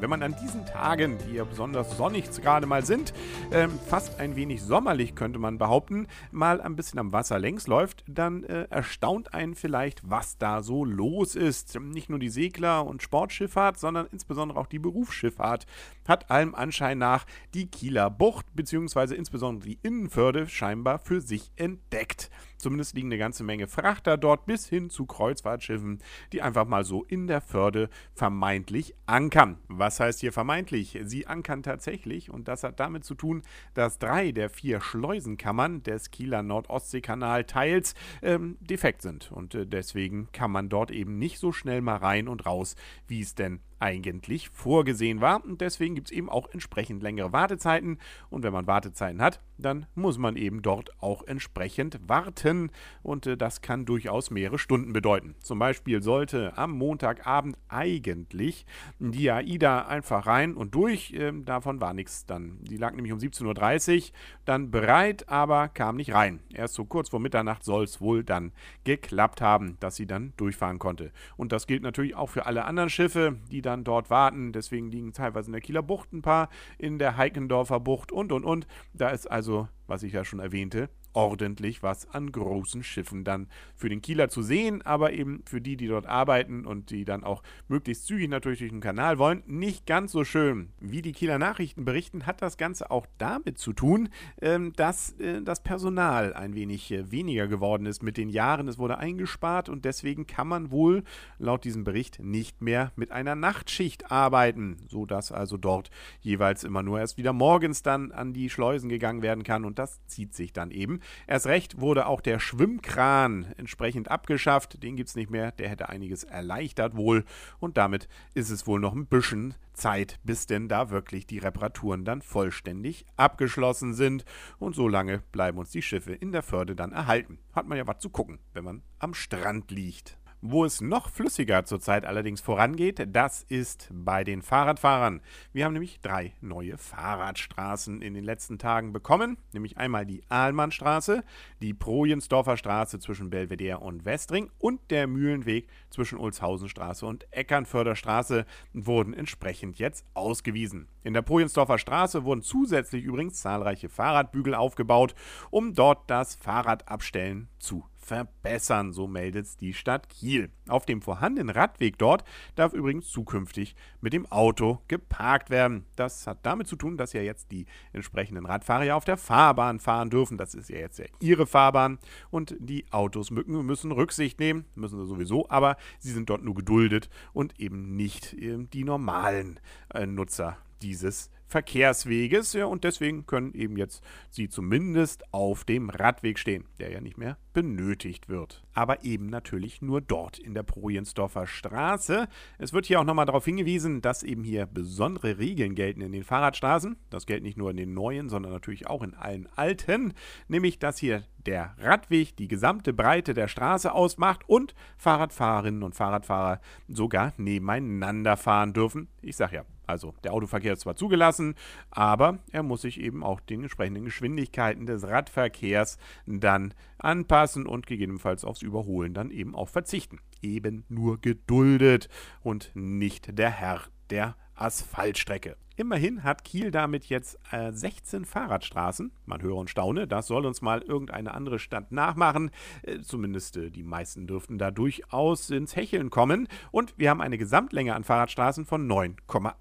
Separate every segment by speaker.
Speaker 1: Wenn man an diesen Tagen, die ja besonders sonnig gerade mal sind, ähm, fast ein wenig sommerlich könnte man behaupten, mal ein bisschen am Wasser längs läuft, dann äh, erstaunt einen vielleicht, was da so los ist. Nicht nur die Segler- und Sportschifffahrt, sondern insbesondere auch die Berufsschifffahrt hat allem Anschein nach die Kieler Bucht bzw. insbesondere die Innenförde scheinbar für sich entdeckt. Zumindest liegen eine ganze Menge Frachter dort bis hin zu Kreuzfahrtschiffen, die einfach mal so in der Förde vermeintlich ankern. Was heißt hier vermeintlich? Sie ankern tatsächlich und das hat damit zu tun, dass drei der vier Schleusenkammern des Kieler Nordostseekanal teils ähm, defekt sind und äh, deswegen kann man dort eben nicht so schnell mal rein und raus, wie es denn eigentlich vorgesehen war. Und deswegen gibt es eben auch entsprechend längere Wartezeiten. Und wenn man Wartezeiten hat, dann muss man eben dort auch entsprechend warten. Und äh, das kann durchaus mehrere Stunden bedeuten. Zum Beispiel sollte am Montagabend eigentlich die AIDA einfach rein und durch. Ähm, davon war nichts dann. Die lag nämlich um 17.30 Uhr dann bereit, aber kam nicht rein. Erst so kurz vor Mitternacht soll es wohl dann geklappt haben, dass sie dann durchfahren konnte. Und das gilt natürlich auch für alle anderen Schiffe, die dann dort warten. Deswegen liegen teilweise in der Kieler Bucht ein paar, in der Heikendorfer Bucht und und und. Da ist also, was ich ja schon erwähnte, ordentlich was an großen Schiffen dann für den Kieler zu sehen, aber eben für die, die dort arbeiten und die dann auch möglichst zügig natürlich durch den Kanal wollen, nicht ganz so schön. Wie die Kieler Nachrichten berichten, hat das Ganze auch damit zu tun, ähm, dass äh, das Personal ein wenig äh, weniger geworden ist mit den Jahren. Es wurde eingespart und deswegen kann man wohl laut diesem Bericht nicht mehr mit einer Nachtschicht arbeiten, sodass also dort jeweils immer nur erst wieder morgens dann an die Schleusen gegangen werden kann und das zieht sich dann eben. Erst recht wurde auch der Schwimmkran entsprechend abgeschafft. Den gibt es nicht mehr. Der hätte einiges erleichtert wohl. Und damit ist es wohl noch ein bisschen Zeit, bis denn da wirklich die Reparaturen dann vollständig abgeschlossen sind. Und so lange bleiben uns die Schiffe in der Förde dann erhalten. Hat man ja was zu gucken, wenn man am Strand liegt. Wo es noch flüssiger zurzeit allerdings vorangeht, das ist bei den Fahrradfahrern. Wir haben nämlich drei neue Fahrradstraßen in den letzten Tagen bekommen, nämlich einmal die Ahlmannstraße, die Projensdorfer Straße zwischen Belvedere und Westring und der Mühlenweg zwischen Ulshausenstraße und Eckernförderstraße wurden entsprechend jetzt ausgewiesen. In der Projensdorfer Straße wurden zusätzlich übrigens zahlreiche Fahrradbügel aufgebaut, um dort das Fahrradabstellen zu verbessern, so meldet die Stadt Kiel. Auf dem vorhandenen Radweg dort darf übrigens zukünftig mit dem Auto geparkt werden. Das hat damit zu tun, dass ja jetzt die entsprechenden Radfahrer ja auf der Fahrbahn fahren dürfen. Das ist ja jetzt ja ihre Fahrbahn und die Autos müssen Rücksicht nehmen, müssen sie sowieso, aber sie sind dort nur geduldet und eben nicht äh, die normalen äh, Nutzer dieses Verkehrsweges. Ja, und deswegen können eben jetzt sie zumindest auf dem Radweg stehen, der ja nicht mehr benötigt wird. Aber eben natürlich nur dort in der Projensdorfer Straße. Es wird hier auch nochmal darauf hingewiesen, dass eben hier besondere Regeln gelten in den Fahrradstraßen. Das gilt nicht nur in den neuen, sondern natürlich auch in allen alten. Nämlich, dass hier der Radweg die gesamte Breite der Straße ausmacht und Fahrradfahrerinnen und Fahrradfahrer sogar nebeneinander fahren dürfen. Ich sag ja, also der Autoverkehr ist zwar zugelassen, aber er muss sich eben auch den entsprechenden Geschwindigkeiten des Radverkehrs dann anpassen und gegebenenfalls aufs Überholen dann eben auch verzichten. Eben nur geduldet und nicht der Herr der Asphaltstrecke. Immerhin hat Kiel damit jetzt äh, 16 Fahrradstraßen. Man höre und staune, das soll uns mal irgendeine andere Stadt nachmachen. Äh, zumindest äh, die meisten dürften da durchaus ins Hecheln kommen. Und wir haben eine Gesamtlänge an Fahrradstraßen von 9,8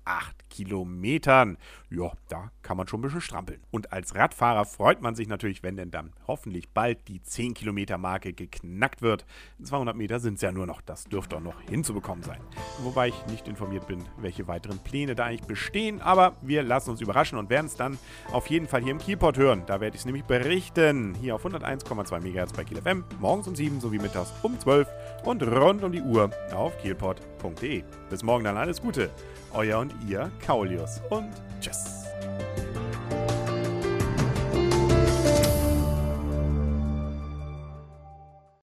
Speaker 1: Kilometern. Ja, da kann man schon ein bisschen strampeln. Und als Radfahrer freut man sich natürlich, wenn denn dann hoffentlich bald die 10 Kilometer Marke geknackt wird. 200 Meter sind es ja nur noch, das dürfte doch noch hinzubekommen sein. Wobei ich nicht informiert bin, welche weiteren Pläne da eigentlich bestehen, aber wir lassen uns überraschen und werden es dann auf jeden Fall hier im Kielport hören. Da werde ich es nämlich berichten. Hier auf 101,2 MHz bei Kiel FM, morgens um 7 sowie mittags um 12 und rund um die Uhr auf kielport.de. Bis morgen dann alles Gute. Euer und ihr, Kaulius und tschüss.